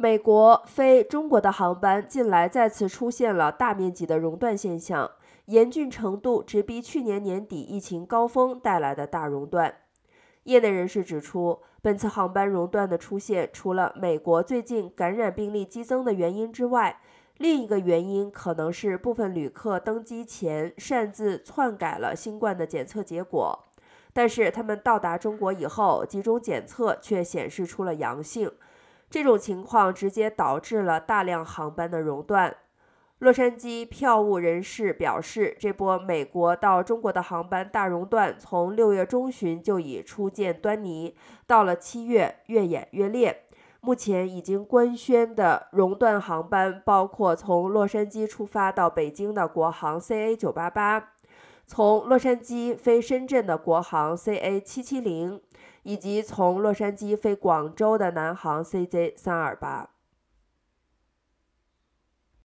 美国飞中国的航班近来再次出现了大面积的熔断现象，严峻程度直逼去年年底疫情高峰带来的大熔断。业内人士指出，本次航班熔断的出现，除了美国最近感染病例激增的原因之外，另一个原因可能是部分旅客登机前擅自篡改了新冠的检测结果，但是他们到达中国以后，集中检测却显示出了阳性。这种情况直接导致了大量航班的熔断。洛杉矶票务人士表示，这波美国到中国的航班大熔断从六月中旬就已初见端倪，到了七月越演越烈。目前已经官宣的熔断航班包括从洛杉矶出发到北京的国航 CA 九八八，从洛杉矶飞深圳的国航 CA 七七零。以及从洛杉矶飞广州的南航 CZ 三二八。